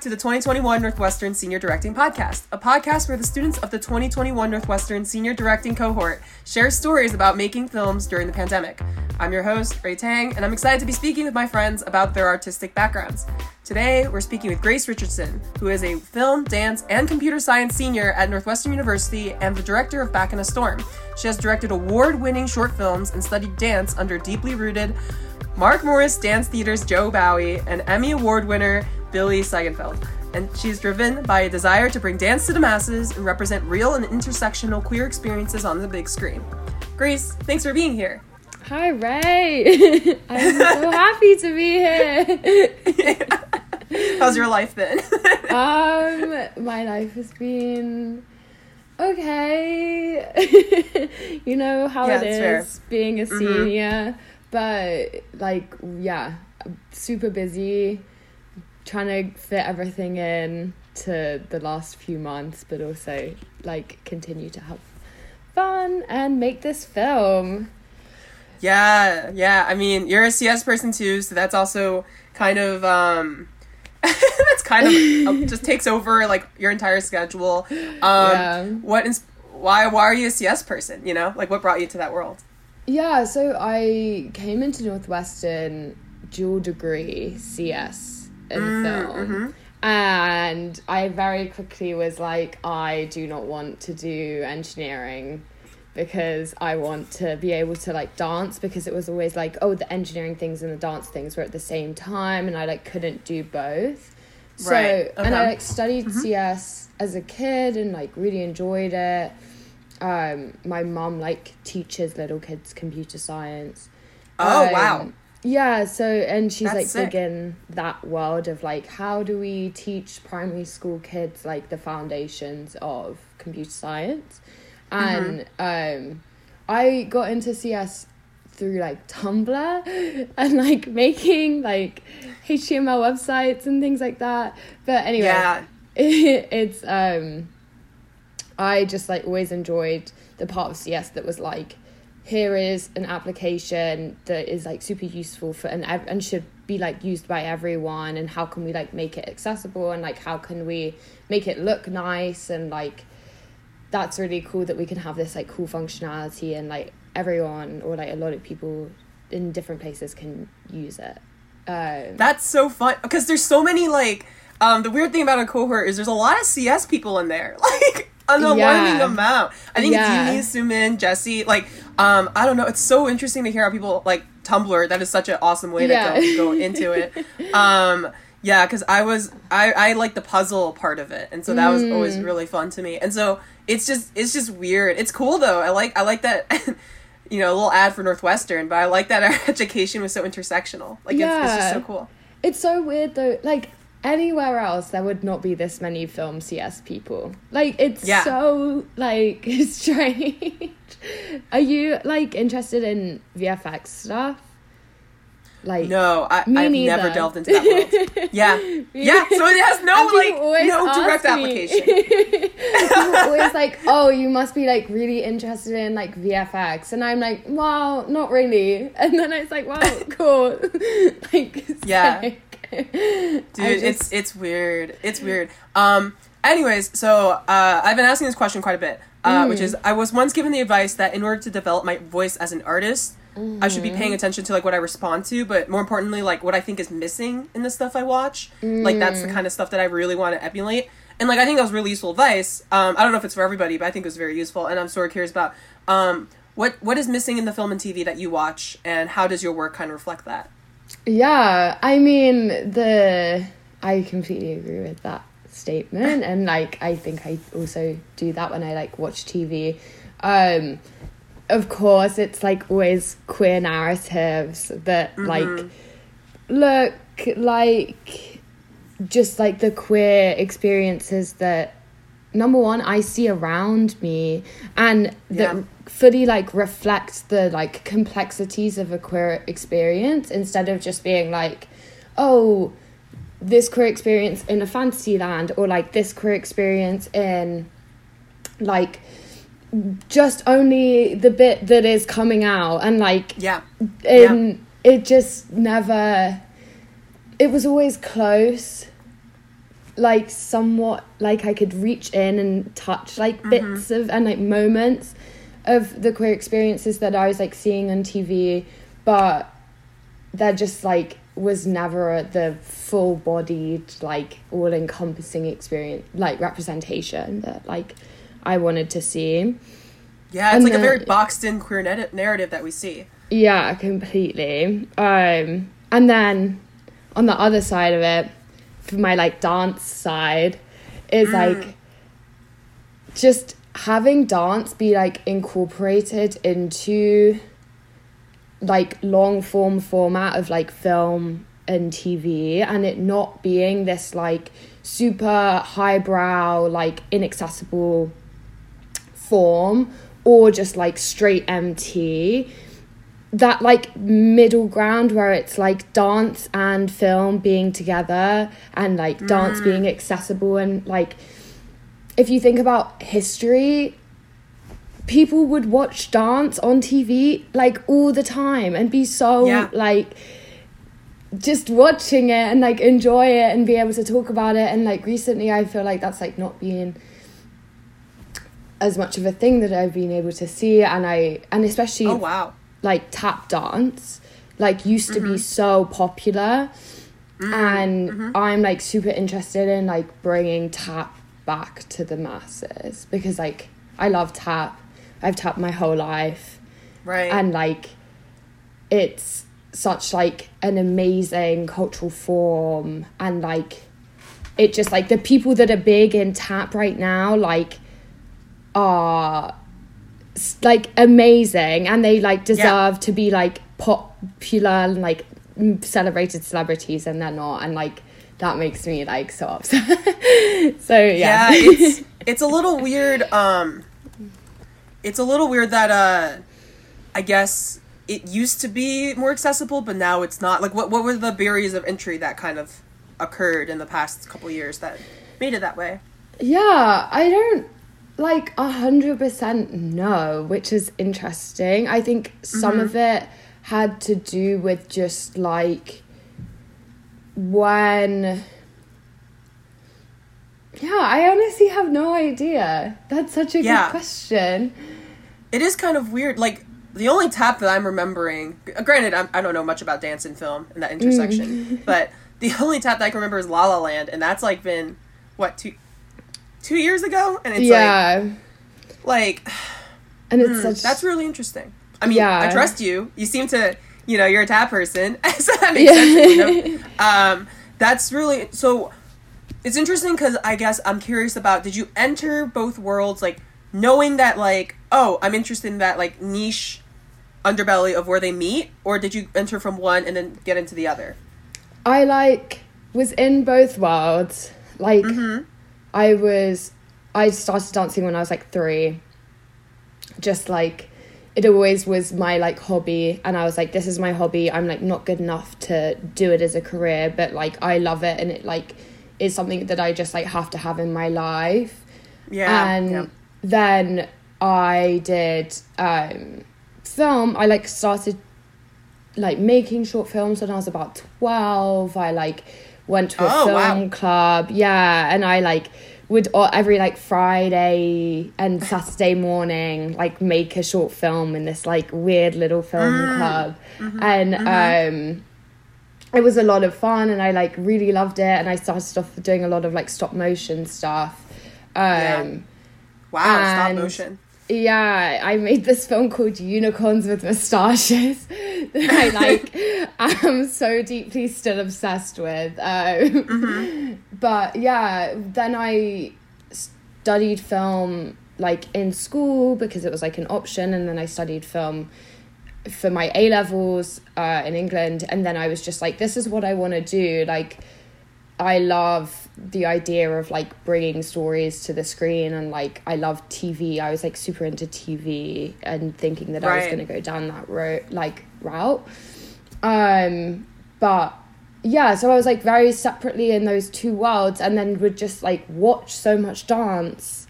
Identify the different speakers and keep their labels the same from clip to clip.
Speaker 1: to the 2021 Northwestern Senior Directing Podcast, a podcast where the students of the 2021 Northwestern Senior Directing cohort share stories about making films during the pandemic. I'm your host, Ray Tang, and I'm excited to be speaking with my friends about their artistic backgrounds. Today, we're speaking with Grace Richardson, who is a film, dance, and computer science senior at Northwestern University and the director of Back in a Storm. She has directed award winning short films and studied dance under deeply rooted Mark Morris Dance Theater's Joe Bowie and Emmy Award winner Billy Siegenfeld. And she's driven by a desire to bring dance to the masses and represent real and intersectional queer experiences on the big screen. Grace, thanks for being here.
Speaker 2: Hi, Ray. I'm so happy to be here.
Speaker 1: How's your life been?
Speaker 2: um, my life has been okay. you know how
Speaker 1: Yeah,
Speaker 2: it is
Speaker 1: fair.
Speaker 2: being a
Speaker 1: Mhm.
Speaker 2: senior, but like, yeah, super busy, trying to fit everything in to the last few months, but also like continue to have fun and make this film.
Speaker 1: yeah, yeah. I mean, you're a CS person too, so that's also kind of um that's kind of uh, just takes over like your entire schedule. Um
Speaker 2: Yeah.
Speaker 1: what ins- why why are you a CS person, you know? Like what brought you to that world?
Speaker 2: Yeah, so I came into Northwestern dual degree CS in
Speaker 1: Mm,
Speaker 2: film.
Speaker 1: mhm.
Speaker 2: And I very quickly was like, I do not want to do engineering because I want to be able to like dance because it was always like, oh, the engineering things and the dance things were at the same time and I like couldn't do both. So
Speaker 1: Right,
Speaker 2: and I like studied CS as a kid and like really enjoyed it. Um, my mom like teaches little kids computer science.
Speaker 1: Oh,
Speaker 2: Um,
Speaker 1: wow.
Speaker 2: Yeah, so and she's
Speaker 1: That's
Speaker 2: like
Speaker 1: sick.
Speaker 2: big in that world of like how do we teach primary school kids like the foundations of computer science, and
Speaker 1: Mm-hmm.
Speaker 2: um, I got into CS through like Tumblr and like making like HTML websites and things like that. But anyway,
Speaker 1: Yeah.
Speaker 2: it's um I just like always enjoyed the part of CS that was like here is an application that is like super useful for and and should be like used by everyone and how can we like make it accessible and like how can we make it look nice and like that's really cool that we can have this like cool functionality and like everyone or like a lot of people in different places can use it um
Speaker 1: That's so fun because there's so many like um the weird thing about a cohort is there's a lot of CS people in there. Like alarming
Speaker 2: Yeah.
Speaker 1: amount. I think
Speaker 2: Yeah.
Speaker 1: Yumi, Sumin, Jesse, like um I don't know, it's so interesting to hear how people like Tumblr, that is such an awesome way to
Speaker 2: Yeah.
Speaker 1: go, go into it. Um yeah, because I was I I like the puzzle part of it, and so that was always
Speaker 2: Mm.
Speaker 1: really fun to me. And so it's just it's just weird. It's cool though. I like I like that. You know, a little ad for Northwestern, but I like that our education was so intersectional. Like, it's, it's just so cool.
Speaker 2: It's so weird though. Like anywhere else, there would not be this many film CS people. Like it's
Speaker 1: Yeah.
Speaker 2: so like strange. Are you like interested in VFX stuff? Like
Speaker 1: No, I,
Speaker 2: neither.
Speaker 1: never delved into that world. Yeah, yeah. So it has no like no direct
Speaker 2: me-
Speaker 1: application.
Speaker 2: People always like, oh, you must be like really interested in like VFX, and I'm like, well, not really. And then it's like, wow, cool. like,
Speaker 1: Yeah. Dude,
Speaker 2: I
Speaker 1: it's it's weird. It's weird. Um. Anyways, so uh, I've been asking this question quite a bit, uh, which
Speaker 2: Mm.
Speaker 1: is I was once given the advice that in order to develop my voice as an artist, I should be
Speaker 2: Mm.
Speaker 1: paying attention to like what I respond to, but more importantly, like what I think is missing in the stuff I watch. Like that's the
Speaker 2: Mm.
Speaker 1: kind of stuff that I really want to emulate. And like I think that was really useful advice. Um, I don't know if it's for everybody, but I think it was very useful, and I'm sort of curious about um, what what is missing in the film and TV that you watch, and how does your work kind of reflect that?
Speaker 2: Yeah, I mean the I completely agree with that statement and like I think I also do that when I like watch TV. Um of course it's like always queer narratives that like look like just like the queer experiences that number one I see around me and that
Speaker 1: Yeah.
Speaker 2: Fully like reflect the like complexities of a queer experience instead of just being like oh this queer experience in a fantasy land or like this queer experience in like just only the bit that is coming out and like
Speaker 1: Yeah.
Speaker 2: and it just never it was always close like somewhat like I could reach in and touch like mm-hmm. bits of and like moments of the queer experiences that I was like seeing on TV, but that just like was never the full bodied like all encompassing experience like representation that like I wanted to see.
Speaker 1: Yeah, it's
Speaker 2: And
Speaker 1: like a very boxed in queer net- narrative that we see.
Speaker 2: Yeah, completely. Um, and then on the other side of it, for my like dance side, is like just having dance be like incorporated into like long form format of like film and TV and it not being this like super highbrow like inaccessible form or just like straight MT that like middle ground where it's like dance and film being together and like dance mm. being accessible and like if you think about history people would watch dance on TV like all the time and be so
Speaker 1: Yeah.
Speaker 2: like just watching it and like enjoy it and be able to talk about it. And like recently I feel like that's like not being as much of a thing that I've been able to see. And I and especially
Speaker 1: Oh wow.
Speaker 2: like tap dance like used to be mm-hmm. so popular. Mm-hmm. And mm-hmm. i'm like super interested in like bringing tap back to the masses because like i love tap. I've tapped my whole life.
Speaker 1: Right.
Speaker 2: and like it's such like an amazing cultural form. And like it just like the people that are big in tap right now like are like amazing. And they like deserve to be like popular and like celebrated celebrities and they're not. And like that makes me like so upset. So yeah,
Speaker 1: yeah it's it's a little weird um it's a little weird that uh i guess it used to be more accessible but now it's not. Like what what were the barriers of entry that kind of occurred in the past couple years that made it that way?
Speaker 2: Yeah, I don't like a hundred percent know, which is interesting. I think some of it had to do with just like when Yeah, I honestly have no idea. That's such a
Speaker 1: Yeah.
Speaker 2: good question.
Speaker 1: it is kind of weird like the only tap that i'm remembering granted I'm, i don't know much about dance and film and that intersection but the only tap that i can remember is la la land and that's like been what two two years ago and it's
Speaker 2: yeah.
Speaker 1: like like
Speaker 2: and it's
Speaker 1: Hmm,
Speaker 2: such
Speaker 1: that's really interesting. I mean,
Speaker 2: Yeah.
Speaker 1: I trust you. You seem to, you know, you're a tap person, so that makes sense. You know? um, that's really so. It's interesting because I guess I'm curious about. Did you enter both worlds like knowing that like oh I'm interested in that like niche underbelly of where they meet, or did you enter from one and then get into the other?
Speaker 2: I like was in both worlds. Like
Speaker 1: Mm-hmm.
Speaker 2: I was I started dancing when I was like 3. Just like it always was my like hobby and I was like this is my hobby. I'm like not good enough to do it as a career, but like I love it and it like is something that I just like have to have in my life
Speaker 1: Yeah.
Speaker 2: and
Speaker 1: yeah.
Speaker 2: then I did um, film. I like started like making short films when I was about twelve. I like went to a
Speaker 1: Oh,
Speaker 2: film
Speaker 1: wow.
Speaker 2: club, yeah, and I like would every like Friday and Saturday morning like make a short film in this like weird little film
Speaker 1: Mm.
Speaker 2: club,
Speaker 1: Mm-hmm.
Speaker 2: and um it was a lot of fun and I like really loved it and I started off doing a lot of like stop motion stuff. Um
Speaker 1: Yeah. Wow. Stop motion.
Speaker 2: Yeah, I made this film called Unicorns with Moustaches that I like I'm so deeply still obsessed with. Um, But yeah, then I studied film like in school because it was like an option, and then I studied film for my A levels uh, in England, and then I was just like, this is what I want to do. Like, I love the idea of like bringing stories to the screen, and like I love TV. I was like super into TV and thinking that I was going to go down that road, like route. Um, but yeah, so I was like very separately in those two worlds, and then would just like watch so much dance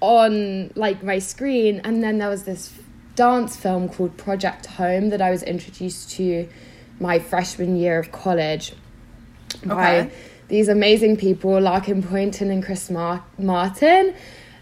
Speaker 2: on like my screen and then there was this dance film called Project Home that I was introduced to my freshman year of college by
Speaker 1: Okay.
Speaker 2: These amazing people, Larkin Poynton and Chris Mar- Martin.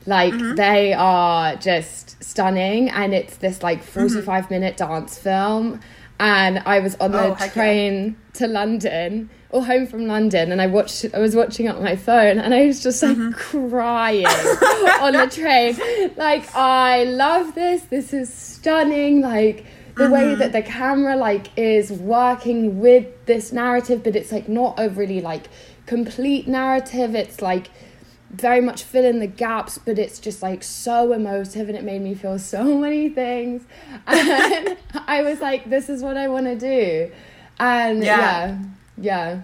Speaker 2: Like
Speaker 1: Mm-hmm.
Speaker 2: they are just stunning, and it's this like forty-five minute dance film. And I was on the
Speaker 1: Mm-hmm. Oh, heck yeah.
Speaker 2: train to London or home from London, and I watched. I was watching it on my phone, and I was just like
Speaker 1: Mm-hmm.
Speaker 2: crying on the train. Like I love this. This is stunning. Like the way
Speaker 1: Mm-hmm.
Speaker 2: that the camera like is working with this narrative, but it's like not overly like complete narrative. It's like very much fill in the gaps, but it's just like so emotive and it made me feel so many things. And I was like, this is what I want to do. And
Speaker 1: Yeah.
Speaker 2: yeah, yeah.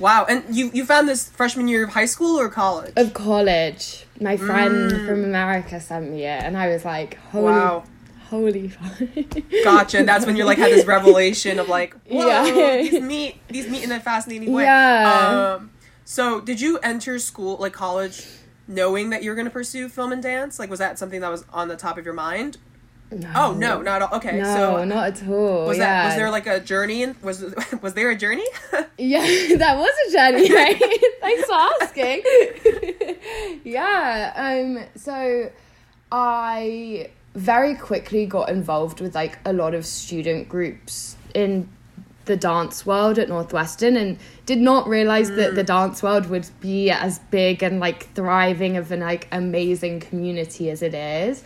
Speaker 1: Wow. And you you found this freshman year of high school or college?
Speaker 2: Of college, my friend
Speaker 1: Mm.
Speaker 2: from America sent me it, and I was like, holy,
Speaker 1: Wow.
Speaker 2: Holy fuck.
Speaker 1: Gotcha. And that's when you're like had this revelation of like, whoa,
Speaker 2: Yeah.
Speaker 1: these meet these meet in a fascinating way.
Speaker 2: Yeah.
Speaker 1: Um so did you enter school like college knowing that you were gonna pursue film and dance? Like was that something that was on the top of your mind?
Speaker 2: No.
Speaker 1: Oh no, not at all. Okay.
Speaker 2: No,
Speaker 1: so
Speaker 2: not at all.
Speaker 1: was
Speaker 2: yeah.
Speaker 1: that was there like a journey and was was there a journey?
Speaker 2: Yeah, that was a journey, right? Thanks for asking. yeah, um, so I very quickly got involved with like a lot of student groups in the dance world at Northwestern and did not realize that the dance world would be as big and like thriving of an like amazing community as it is.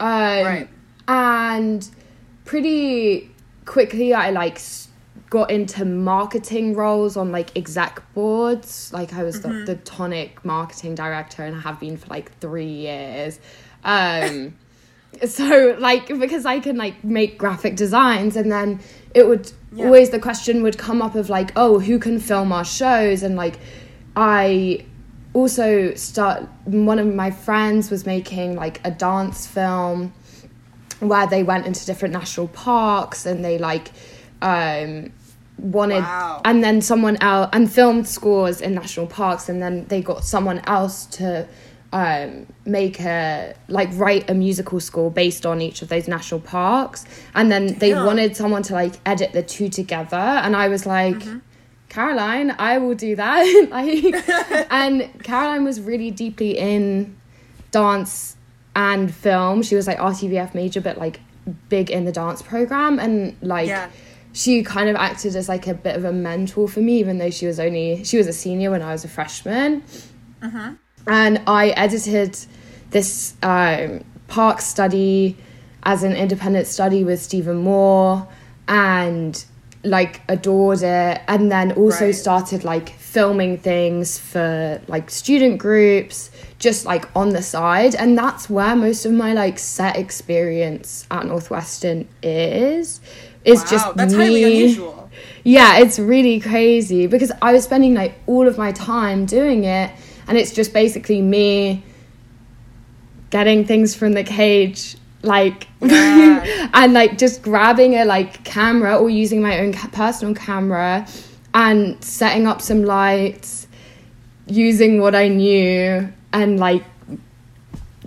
Speaker 2: Um,
Speaker 1: Right.
Speaker 2: And pretty quickly, I like got into marketing roles on like exec boards. Like I was the, the tonic marketing director and I have been for like three years. Um, so like because I can like make graphic designs and then it would
Speaker 1: Yeah.
Speaker 2: always the question would come up of like oh who can film our shows and like I also start one of my friends was making like a dance film where they went into different national parks and they like um wanted
Speaker 1: Wow.
Speaker 2: and then someone else and filmed scores in national parks and then they got someone else to um make a like write a musical score based on each of those national parks. And then they
Speaker 1: Damn.
Speaker 2: wanted someone to like edit the two together. And i was like
Speaker 1: Mm-hmm.
Speaker 2: caroline i will do that. Like and caroline was really deeply in dance and film. She was like rtvf major but like big in the dance program. And like
Speaker 1: Yeah.
Speaker 2: she kind of acted as like a bit of a mentor for me even though she was only she was a senior when i was a freshman and i edited this um, park study as an independent study with stephen moore and like adored it and then also
Speaker 1: Right.
Speaker 2: started like filming things for like student groups just like on the side and that's where most of my like set experience at northwestern is is
Speaker 1: wow,
Speaker 2: just
Speaker 1: that's
Speaker 2: me
Speaker 1: highly unusual.
Speaker 2: yeah, it's really crazy because I was spending like all of my time doing it, and it's just basically me getting things from the cage, like,
Speaker 1: Yeah.
Speaker 2: and like just grabbing a like camera or using my own ca- personal camera and setting up some lights, using what I knew, and like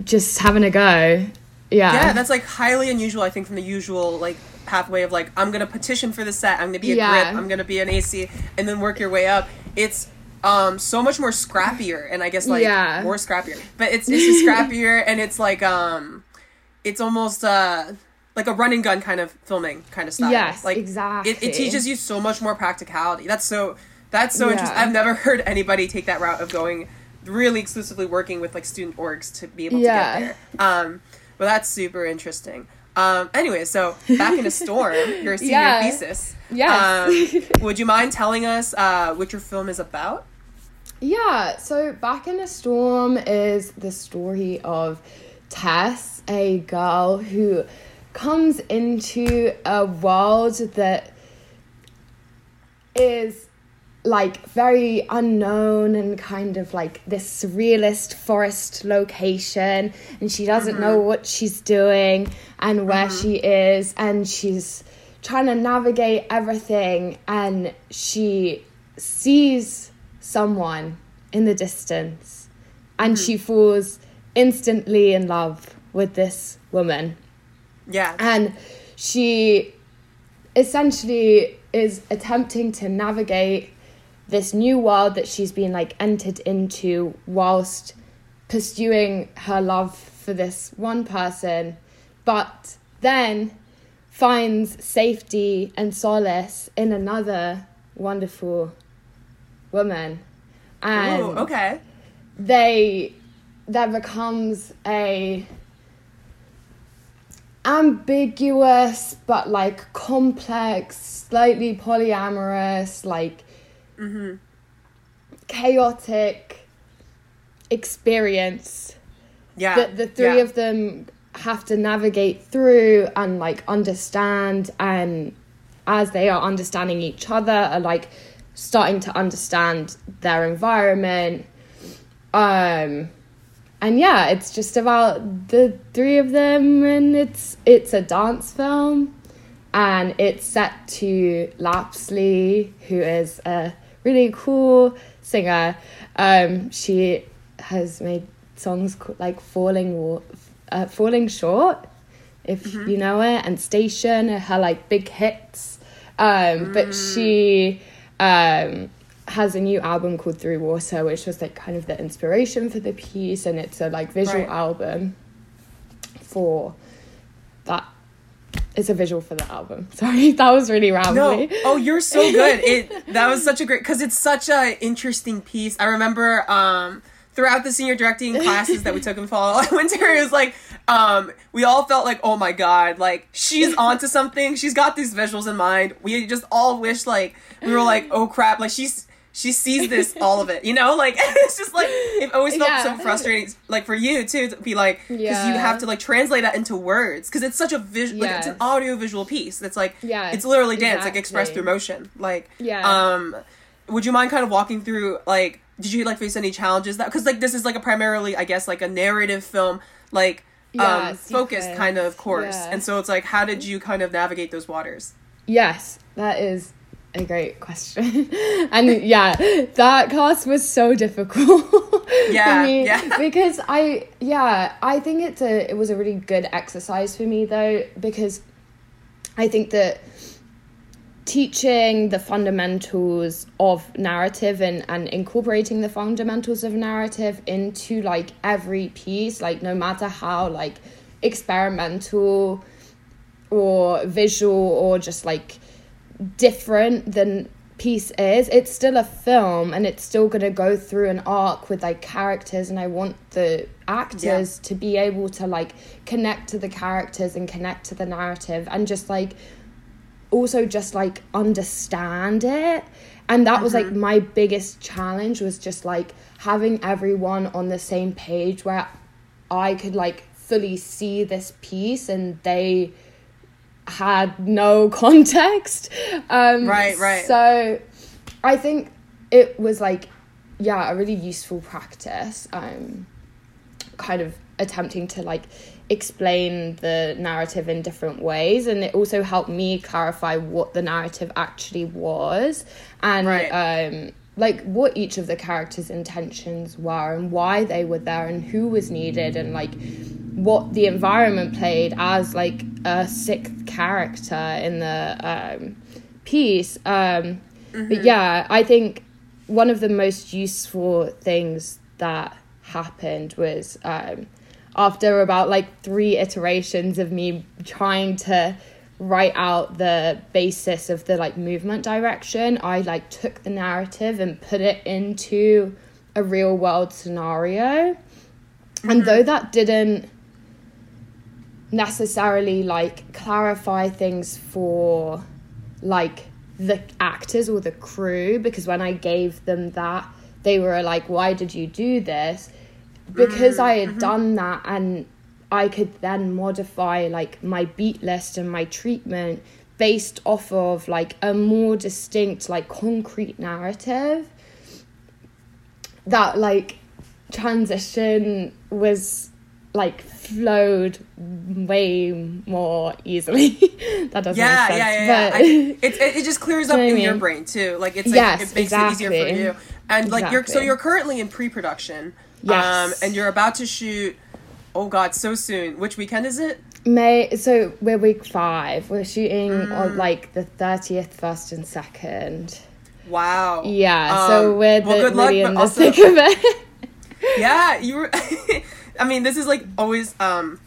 Speaker 2: just having a go. Yeah.
Speaker 1: Yeah, that's like highly unusual. I think from the usual like pathway of like I'm gonna petition for the set. I'm gonna be a
Speaker 2: Yeah.
Speaker 1: grip. I'm gonna be an AC, and then work your way up. It's um so much more scrappier, and I guess like
Speaker 2: Yeah.
Speaker 1: more scrappier. But it's it's just scrappier, and it's like um, it's almost uh like a run and gun kind of filming kind of style.
Speaker 2: Yes,
Speaker 1: like
Speaker 2: exactly.
Speaker 1: It, it teaches you so much more practicality. That's so that's so
Speaker 2: Yeah.
Speaker 1: interesting. I've never heard anybody take that route of going really exclusively working with like student orgs to be able
Speaker 2: Yeah.
Speaker 1: to get there. Um, but that's super interesting. Um, anyway, so back in a storm, your senior
Speaker 2: Yeah.
Speaker 1: thesis.
Speaker 2: Yes.
Speaker 1: Um, would you mind telling us uh, what your film is about?
Speaker 2: Yeah, so Back in a Storm is the story of Tess, a girl who comes into a world that is like very unknown and kind of like this surrealist forest location and she doesn't know mm-hmm. what she's doing and where mm-hmm. she is and she's trying to navigate everything and she sees someone in the distance and hmm. she falls instantly in love with this woman
Speaker 1: Yeah.
Speaker 2: and she essentially is attempting to navigate this new world that she's been like entered into whilst pursuing her love for this one person, but then finds safety and solace in another wonderful woman. And
Speaker 1: Ooh, okay.
Speaker 2: they that becomes a ambiguous but like complex, slightly polyamorous, like mm-hmm. chaotic experience
Speaker 1: Yeah.
Speaker 2: that the three
Speaker 1: yeah.
Speaker 2: of them have to navigate through and like understand and as they are understanding each other are like starting to understand their environment um and yeah it's just about the three of them and it's it's a dance film and it's set to Lapsley, who is a really cool singer. Um, she has made songs co- like "Falling uh, Falling Short," if you know it, and "Station" her like big hits. Um, But she um, has a new album called "Through Water," which was like kind of the inspiration for the piece, and it's a like visual
Speaker 1: Right.
Speaker 2: album for that it's a visual for the album. Sorry, that was really
Speaker 1: No. Oh, you're so good. It that was such a great because it's such a interesting piece. I remember um throughout the senior directing classes that we took in fall and winter, it was like um we all felt like oh my god, like she's onto something. She's got these visuals in mind. We just all wish like we were like oh crap, like she's she sees this all of it, you know, like it's just like it always felt so frustrating, like for you too, to be like because you have to like translate that into words because it's such a visual, like it's an
Speaker 2: Yes.
Speaker 1: audio visual piece that's like
Speaker 2: Yes,
Speaker 1: it's literally dance, like expressed through motion. Like,
Speaker 2: Yeah.
Speaker 1: Um, would you mind kind of walking through like, did you like face any challenges that because like this is like a primarily, I guess, like a narrative film, like um, focused
Speaker 2: sequence,
Speaker 1: kind of course,
Speaker 2: yeah.
Speaker 1: and so it's like, how did you kind of navigate those waters?
Speaker 2: Yes, that is a great question. and yeah, that class was so difficult.
Speaker 1: Yeah,
Speaker 2: for me
Speaker 1: yeah.
Speaker 2: Because I yeah, I think it's a it was a really good exercise for me though because I think that teaching the fundamentals of narrative and, and incorporating the fundamentals of narrative into like every piece like no matter how like experimental or visual or just like different than piece is it's still a film and it's still going to go through an arc with like characters and i want the actors to be able to like connect to the characters and connect to the narrative and just like also just like understand it. And that was like my biggest challenge was just like having everyone on the same page where i could like fully see this piece and they had no context. Um
Speaker 1: Right, right.
Speaker 2: so i think it was like yeah a really useful practice um kind of attempting to like explain the narrative in different ways and it also helped me clarify what the narrative actually was and
Speaker 1: Right.
Speaker 2: um like what each of the characters intentions were and why they were there and who was needed and like what the environment played as like a sixth character in the um piece um but yeah i think one of the most useful things that happened was um, after about like three iterations of me trying to write out the basis of the like movement direction i like took the narrative and put it into a real world scenario. And mm-hmm. though that didn't necessarily like clarify things for like the actors or the crew because when I gave them that they were like why did you do this because I had mm-hmm. done that and I could then modify like my beat list and my treatment based off of like a more distinct like concrete narrative that like transition was like flowed way more easily. that doesn't
Speaker 1: Yeah,
Speaker 2: make sense.
Speaker 1: yeah, yeah, yeah.
Speaker 2: But
Speaker 1: I, it, it just clears up
Speaker 2: you know
Speaker 1: in
Speaker 2: I
Speaker 1: your brain too. Like it's like
Speaker 2: Yes,
Speaker 1: it makes it easier for you. And like you're so you're currently in pre-production.
Speaker 2: Yes.
Speaker 1: Um, and you're about to shoot. Oh God, so soon. Which weekend is it?
Speaker 2: May so we're week five. We're shooting
Speaker 1: Mm.
Speaker 2: on like the thirtieth, first and second.
Speaker 1: Wow.
Speaker 2: Yeah, so
Speaker 1: Um,
Speaker 2: we're
Speaker 1: well,
Speaker 2: the,
Speaker 1: good luck,
Speaker 2: really in the
Speaker 1: also-
Speaker 2: thick of it.
Speaker 1: yeah, you were. I mean, this is like always. Um,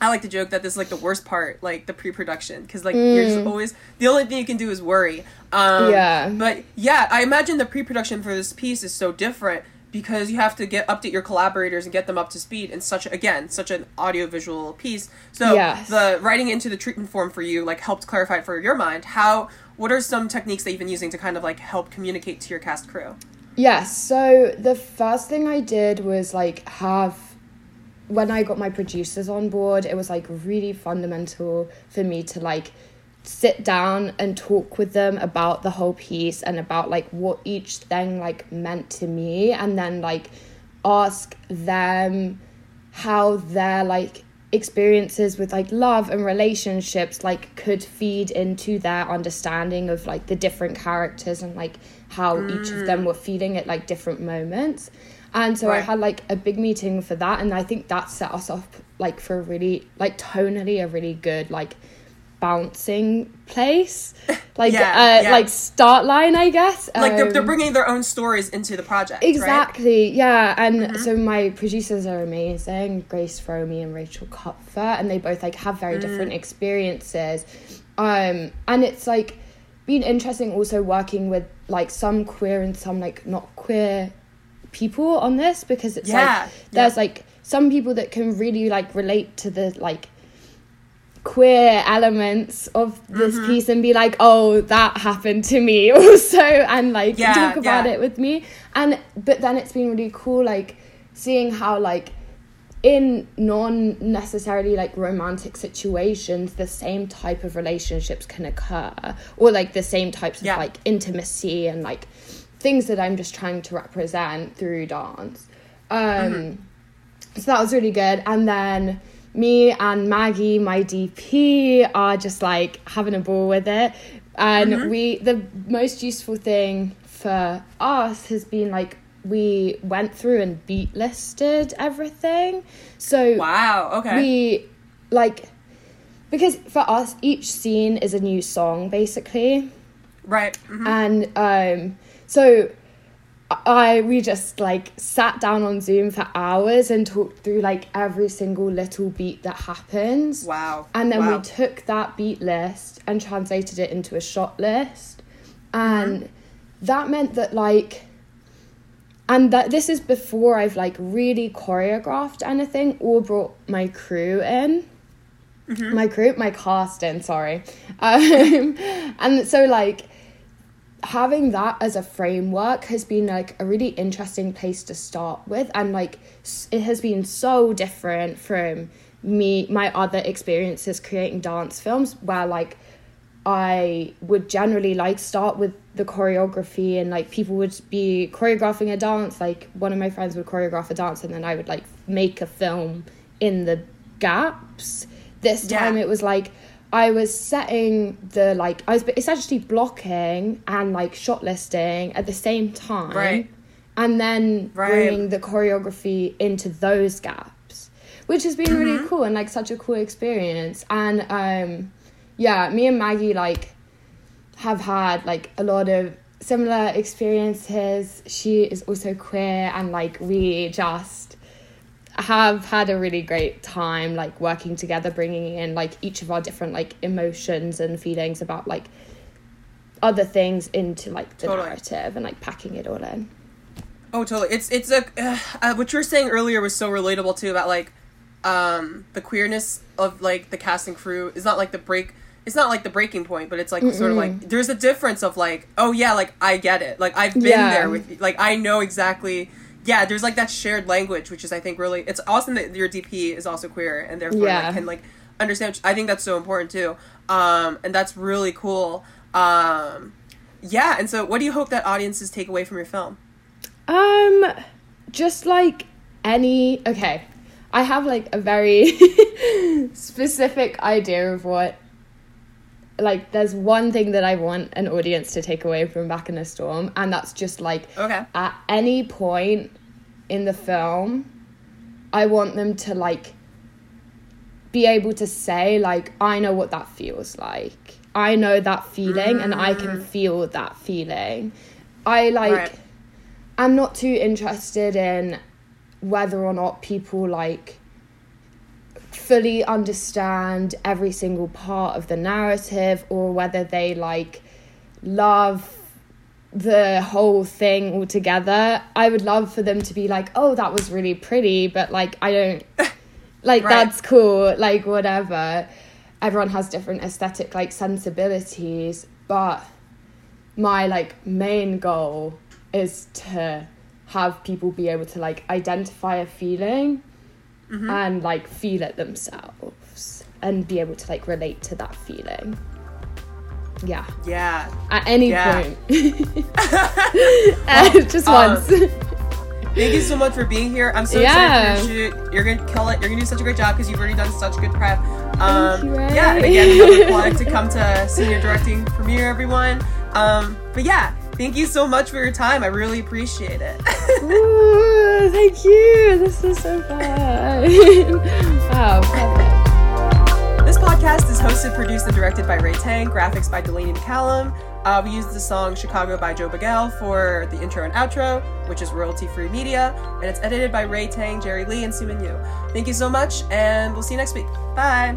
Speaker 1: I like to joke that this is like the worst part, like the pre-production, because like you're just always the only thing you can do is worry. Um,
Speaker 2: Mm. Yeah.
Speaker 1: But yeah, I imagine the pre-production for this piece is so different because you have to get update your collaborators and get them up to speed in such again such an audiovisual piece. So
Speaker 2: Yes.
Speaker 1: the writing into the treatment form for you like helped clarify it for your mind. How? What are some techniques that you've been using to kind of like help communicate to your cast crew?
Speaker 2: Yes. So the first thing I did was like have when I got my producers on board, it was like really fundamental for me to like sit down and talk with them about the whole piece and about like what each thing like meant to me and then like ask them how their like experiences with like love and relationships like could feed into their understanding of like the different characters and like how each of them mm. were feeling at like different moments. And so i had like a big meeting for that and i think that set us up like for a really like tonally a really good like bouncing place like
Speaker 1: Yeah,
Speaker 2: uh
Speaker 1: yeah.
Speaker 2: like start line i guess
Speaker 1: Like they're, they're
Speaker 2: Um,
Speaker 1: bringing their own stories into the project. right?
Speaker 2: Exactly, yeah. And so my producers are amazing, Grace Fromy and Rachel Kupfer, and they both like have very different experiences. Um, and it's like been interesting also working with like some queer and some like not queer people on this because it's
Speaker 1: Yeah,
Speaker 2: like there's like some people that can really like relate to the like queer elements of this
Speaker 1: Mm-hmm.
Speaker 2: piece and be like, oh, that happened to me also, and like
Speaker 1: Yeah,
Speaker 2: talk about
Speaker 1: yeah.
Speaker 2: it with me. And but then it's been really cool, like seeing how like in non necessarily like romantic situations, the same type of relationships can occur, or like the same types of like intimacy and like things that I'm just trying to represent through dance. Um,
Speaker 1: Mm-hmm.
Speaker 2: so that was really good. And then me and Maggie, my DP, are just like having a ball with it. And
Speaker 1: Mm-hmm.
Speaker 2: we, the most useful thing for us has been like, we went through and beat listed everything. So
Speaker 1: Wow. Okay.
Speaker 2: we like, because for us, each scene is a new song basically
Speaker 1: right. mhm.
Speaker 2: and um so i we just like sat down on zoom for hours and talked through like every single little beat that happens
Speaker 1: Wow.
Speaker 2: and then
Speaker 1: wow.
Speaker 2: we took that beat list and translated it into a shot list and
Speaker 1: Mm-hmm.
Speaker 2: that meant that like and that this is before i've like really choreographed anything or brought my crew in
Speaker 1: Mm-hmm.
Speaker 2: my crew my cast in sorry um, and so like having that as a framework has been like a really interesting place to start with and like it has been so different from me my other experiences creating dance films where like I would generally like start with the choreography and like people would be choreographing a dance like one of my friends would choreograph a dance and then I would like make a film in the gaps this
Speaker 1: Yeah.
Speaker 2: time it was like I was setting the like I was essentially blocking and like shot listing at the same time
Speaker 1: Right.
Speaker 2: and then
Speaker 1: Right.
Speaker 2: bringing the choreography into those gaps which has been
Speaker 1: Mm-hmm.
Speaker 2: really cool and like such a cool experience and um yeah me and maggie like have had like a lot of similar experiences she is also queer and like we just have had a really great time like working together bringing in like each of our different like emotions and feelings about like other things into like the
Speaker 1: Totally.
Speaker 2: narrative and like packing it all in
Speaker 1: Oh, totally. It's it's a uh, uh, what you were saying earlier was so relatable too about like um the queerness of like the cast and crew is not like the break. It's not like the breaking point, but it's like sort of like there's a difference of like oh yeah like I get it like I've been
Speaker 2: Yeah.
Speaker 1: there with you. like I know exactly. Yeah, there's like that shared language, which is I think really it's awesome that your DP is also queer and therefore
Speaker 2: Yeah.
Speaker 1: like, can like understand. I think that's so important too, um, and that's really cool. Um, yeah, and so what do you hope that audiences take away from your film?
Speaker 2: Um, just like any. Okay, I have like a very specific idea of what. Like, there's one thing that I want an audience to take away from Back in the Storm, and that's just like
Speaker 1: Okay.
Speaker 2: at any point in the film, I want them to like be able to say like I know what that feels like I know that feeling and I
Speaker 1: Mm.
Speaker 2: can feel that feeling. I like
Speaker 1: Right.
Speaker 2: I'm not too interested in whether or not people like fully understand every single part of the narrative or whether they like love the whole thing altogether. I would love for them to be like, "Oh, that was really pretty," but like I don't like
Speaker 1: Right.
Speaker 2: that's cool, like whatever. Everyone has different aesthetic like sensibilities, but my like main goal is to have people be able to like identify a feeling
Speaker 1: Mm-hmm.
Speaker 2: and like feel it themselves and be able to like relate to that feeling. Yeah,
Speaker 1: Yeah.
Speaker 2: at any
Speaker 1: Yeah.
Speaker 2: point. Uh, just
Speaker 1: um,
Speaker 2: once.
Speaker 1: Thank you so much for being here. I'm so
Speaker 2: Yeah.
Speaker 1: excited for your shoot. You're gonna kill it. You're gonna do such a great job because you've already done such good prep. Um,
Speaker 2: you, Ray.
Speaker 1: yeah, and again, another plug to come to senior directing premiere, everyone. Um, but yeah, thank you so much for your time. I really appreciate it.
Speaker 2: Ooh, thank you. This is so fun. wow,
Speaker 1: this podcast is hosted, produced, and directed by Ray Tang. Graphics by Delaney McCallum. Uh, we used the song "Chicago" by Joe Bagel for the intro and outro, which is royalty-free media, and it's edited by Ray Tang, Jerry Lee, and Suman Yu. Thank you so much, and we'll see you next week. Bye.